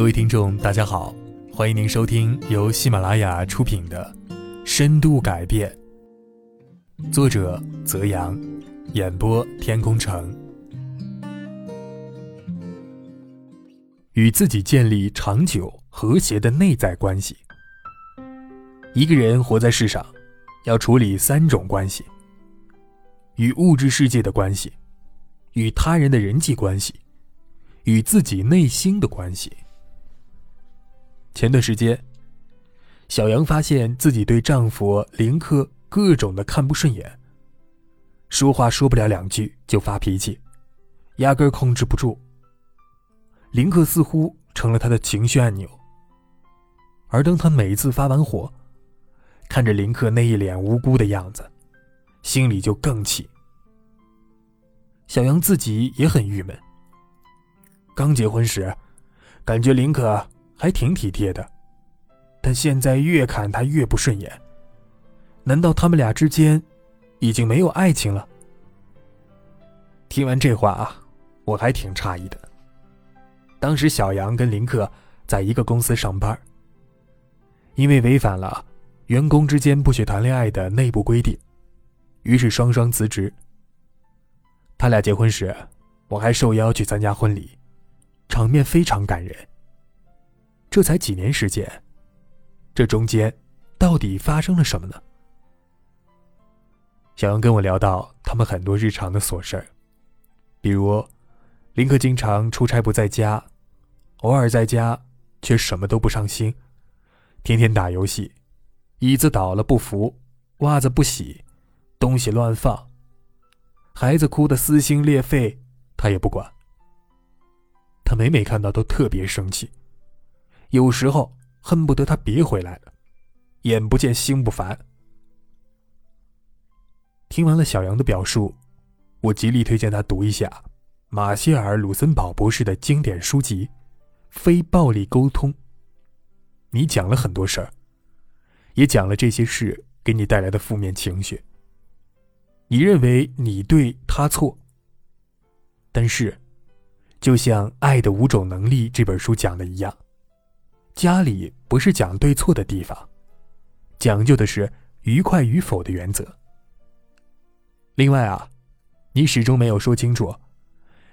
各位听众，大家好，欢迎您收听由喜马拉雅出品的《深度改变》，作者泽阳，演播天空城。与自己建立长久和谐的内在关系。一个人活在世上，要处理三种关系：与物质世界的关系，与他人的人际关系，与自己内心的关系。前段时间，小杨发现自己对丈夫林克各种的看不顺眼，说话说不了两句就发脾气，压根控制不住。林克似乎成了他的情绪按钮，而当他每一次发完火，看着林克那一脸无辜的样子，心里就更气。小杨自己也很郁闷。刚结婚时，感觉林克。还挺体贴的，但现在越看他越不顺眼。难道他们俩之间已经没有爱情了？听完这话啊，我还挺诧异的。当时小杨跟林克在一个公司上班，因为违反了员工之间不许谈恋爱的内部规定，于是双双辞职。他俩结婚时，我还受邀去参加婚礼，场面非常感人。这才几年时间，这中间到底发生了什么呢？小杨跟我聊到他们很多日常的琐事儿，比如林克经常出差不在家，偶尔在家却什么都不上心，天天打游戏，椅子倒了不扶，袜子不洗，东西乱放，孩子哭得撕心裂肺，他也不管。他每每看到都特别生气。有时候恨不得他别回来了，眼不见心不烦。听完了小杨的表述，我极力推荐他读一下马歇尔·鲁森堡博士的经典书籍《非暴力沟通》。你讲了很多事儿，也讲了这些事给你带来的负面情绪。你认为你对他错，但是，就像《爱的五种能力》这本书讲的一样。家里不是讲对错的地方，讲究的是愉快与否的原则。另外啊，你始终没有说清楚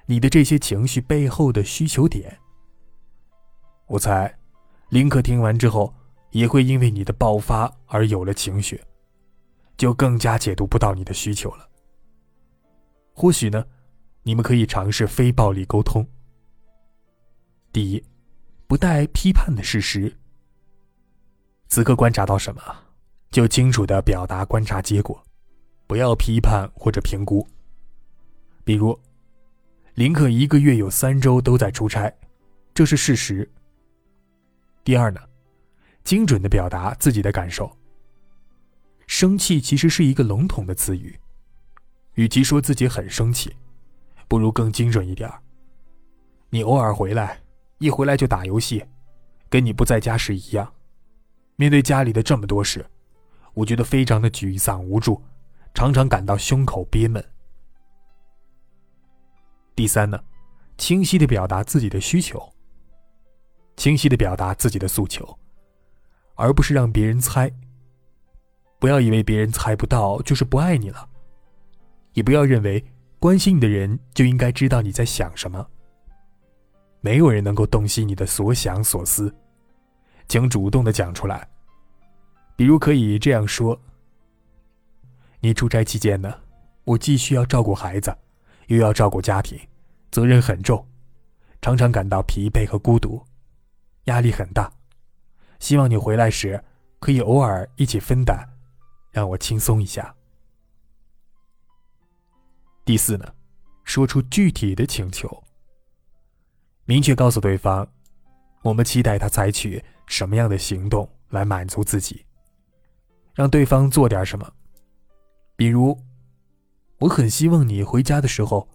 你的这些情绪背后的需求点。我猜，林克听完之后也会因为你的爆发而有了情绪，就更加解读不到你的需求了。或许呢，你们可以尝试非暴力沟通。第一。不带批判的事实。此刻观察到什么，就清楚的表达观察结果，不要批判或者评估。比如，林克一个月有三周都在出差，这是事实。第二呢，精准的表达自己的感受。生气其实是一个笼统的词语，与其说自己很生气，不如更精准一点你偶尔回来。一回来就打游戏，跟你不在家时一样。面对家里的这么多事，我觉得非常的沮丧无助，常常感到胸口憋闷。第三呢，清晰的表达自己的需求，清晰的表达自己的诉求，而不是让别人猜。不要以为别人猜不到就是不爱你了，也不要认为关心你的人就应该知道你在想什么。没有人能够洞悉你的所想所思，请主动的讲出来。比如可以这样说：“你出差期间呢，我既需要照顾孩子，又要照顾家庭，责任很重，常常感到疲惫和孤独，压力很大。希望你回来时可以偶尔一起分担，让我轻松一下。”第四呢，说出具体的请求。明确告诉对方，我们期待他采取什么样的行动来满足自己，让对方做点什么。比如，我很希望你回家的时候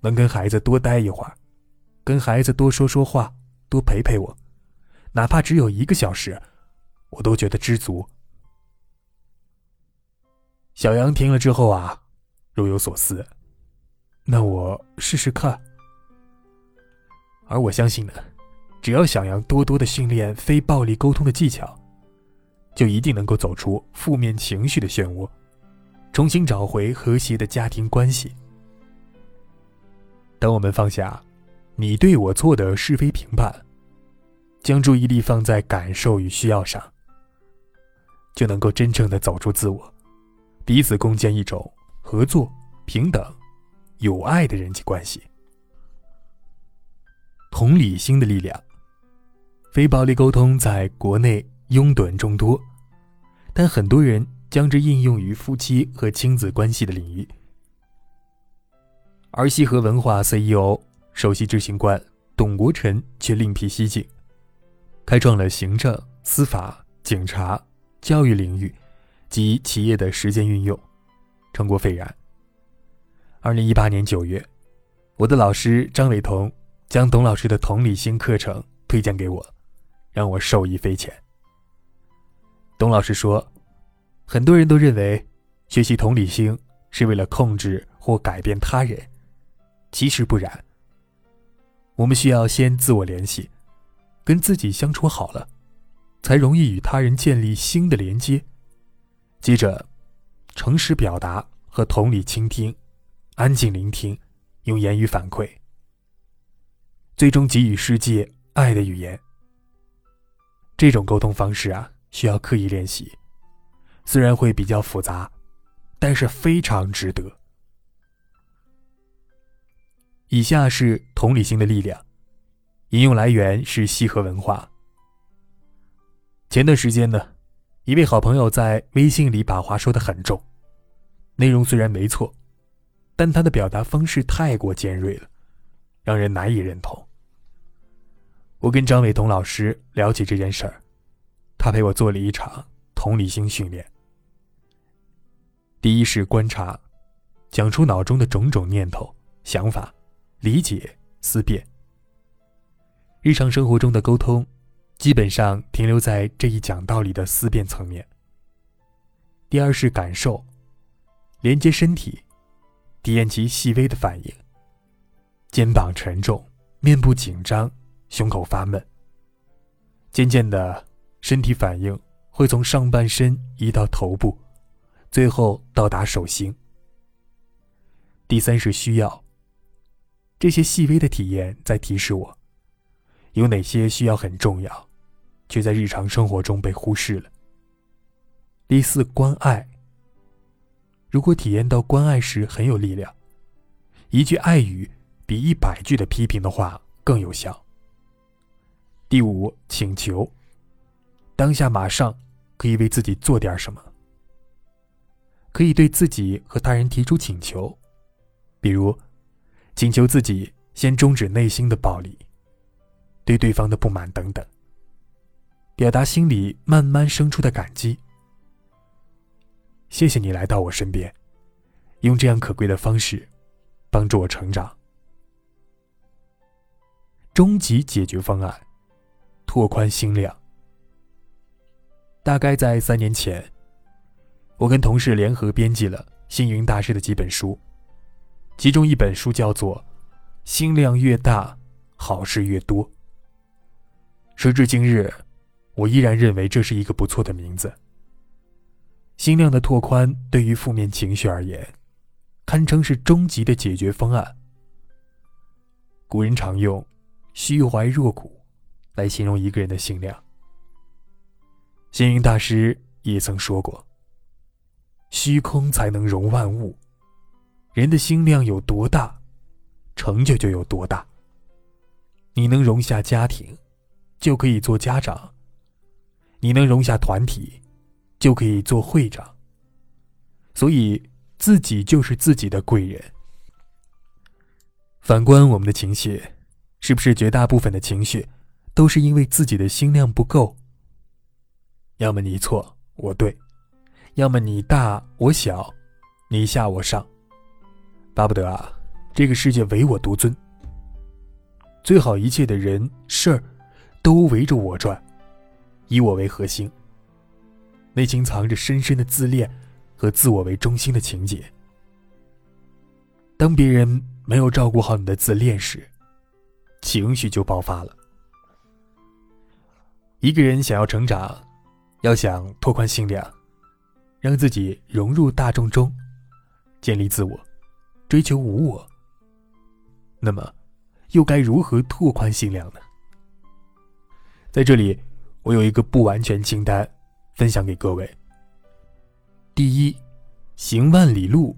能跟孩子多待一会儿，跟孩子多说说话，多陪陪我，哪怕只有一个小时，我都觉得知足。小杨听了之后啊，若有所思，那我试试看。而我相信呢，只要想要多多的训练非暴力沟通的技巧，就一定能够走出负面情绪的漩涡，重新找回和谐的家庭关系。当我们放下你对我错的是非评判，将注意力放在感受与需要上，就能够真正的走出自我，彼此共建一种合作、平等、有爱的人际关系。同理心的力量。非暴力沟通在国内拥趸众多，但很多人将之应用于夫妻和亲子关系的领域。而西河文化 CEO、首席执行官董国臣却另辟蹊径，开创了行政、司法、警察、教育领域及企业的实践运用，成果斐然。二零一八年九月，我的老师张伟彤将董老师的同理心课程推荐给我。让我受益匪浅。董老师说，很多人都认为学习同理心是为了控制或改变他人，其实不然。我们需要先自我联系，跟自己相处好了，才容易与他人建立新的连接。接着，诚实表达和同理倾听，安静聆听，用言语反馈，最终给予世界爱的语言。这种沟通方式啊，需要刻意练习，虽然会比较复杂，但是非常值得。以下是同理心的力量，引用来源是西河文化。前段时间呢，一位好朋友在微信里把话说的很重，内容虽然没错，但他的表达方式太过尖锐了，让人难以认同。我跟张伟东老师聊起这件事儿，他陪我做了一场同理心训练。第一是观察，讲出脑中的种种念头、想法，理解、思辨。日常生活中的沟通，基本上停留在这一讲道理的思辨层面。第二是感受，连接身体，体验其细微的反应。肩膀沉重，面部紧张。胸口发闷，渐渐的，身体反应会从上半身移到头部，最后到达手心。第三是需要。这些细微的体验在提示我，有哪些需要很重要，却在日常生活中被忽视了。第四关爱。如果体验到关爱时很有力量，一句爱语比一百句的批评的话更有效。第五，请求，当下马上可以为自己做点什么，可以对自己和他人提出请求，比如，请求自己先终止内心的暴力，对对方的不满等等，表达心里慢慢生出的感激。谢谢你来到我身边，用这样可贵的方式帮助我成长。终极解决方案。拓宽心量。大概在三年前，我跟同事联合编辑了星云大师的几本书，其中一本书叫做《心量越大，好事越多》。时至今日，我依然认为这是一个不错的名字。心量的拓宽对于负面情绪而言，堪称是终极的解决方案。古人常用“虚怀若谷”。来形容一个人的心量。星云大师也曾说过：“虚空才能容万物，人的心量有多大，成就就有多大。你能容下家庭，就可以做家长；你能容下团体，就可以做会长。所以，自己就是自己的贵人。反观我们的情绪，是不是绝大部分的情绪？”都是因为自己的心量不够。要么你错我对，要么你大我小，你下我上，巴不得啊，这个世界唯我独尊。最好一切的人事儿都围着我转，以我为核心。内心藏着深深的自恋和自我为中心的情节。当别人没有照顾好你的自恋时，情绪就爆发了。一个人想要成长，要想拓宽心量，让自己融入大众中，建立自我，追求无我。那么，又该如何拓宽心量呢？在这里，我有一个不完全清单，分享给各位。第一，行万里路，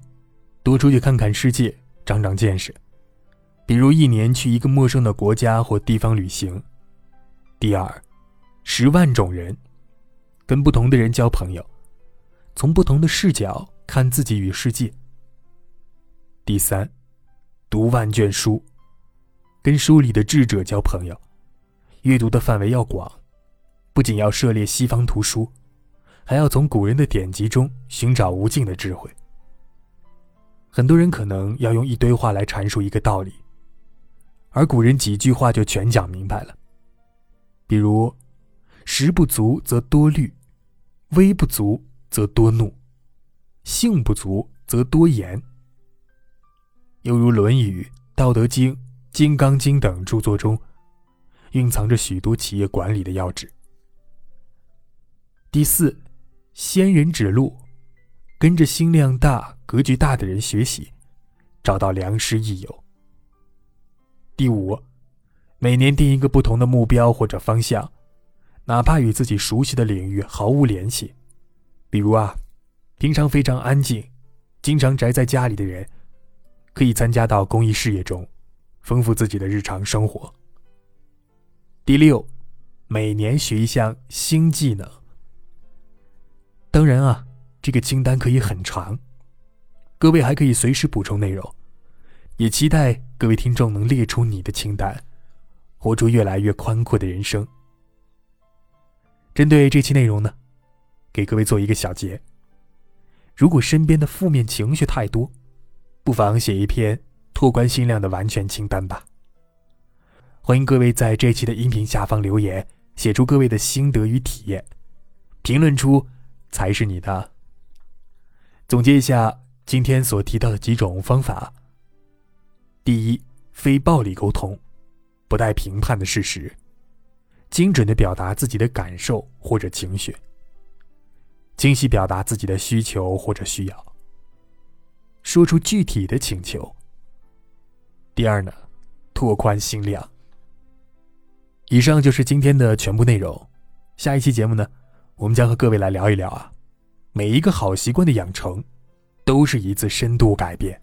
多出去看看世界，长长见识。比如一年去一个陌生的国家或地方旅行。第二，十万种人，跟不同的人交朋友，从不同的视角看自己与世界。第三，读万卷书，跟书里的智者交朋友，阅读的范围要广，不仅要涉猎西方图书，还要从古人的典籍中寻找无尽的智慧。很多人可能要用一堆话来阐述一个道理。而古人几句话就全讲明白了。比如，食不足则多虑，威不足则多怒，性不足则多言。犹如《论语》《道德经》《金刚经》等著作中，蕴藏着许多企业管理的要旨。第四，仙人指路，跟着心量大、格局大的人学习，找到良师益友。第五，每年定一个不同的目标或者方向，哪怕与自己熟悉的领域毫无联系。比如啊，平常非常安静、经常宅在家里的人，可以参加到公益事业中，丰富自己的日常生活。第六，每年学一项新技能。当然啊，这个清单可以很长，各位还可以随时补充内容。也期待各位听众能列出你的清单，活出越来越宽阔的人生。针对这期内容呢，给各位做一个小结：如果身边的负面情绪太多，不妨写一篇拓宽心量的完全清单吧。欢迎各位在这期的音频下方留言，写出各位的心得与体验，评论出才是你的。总结一下今天所提到的几种方法。第一，非暴力沟通，不带评判的事实，精准的表达自己的感受或者情绪，清晰表达自己的需求或者需要，说出具体的请求。第二呢，拓宽心量。以上就是今天的全部内容，下一期节目呢，我们将和各位来聊一聊啊，每一个好习惯的养成，都是一次深度改变。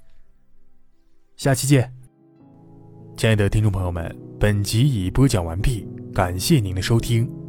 下期见，亲爱的听众朋友们，本集已播讲完毕，感谢您的收听。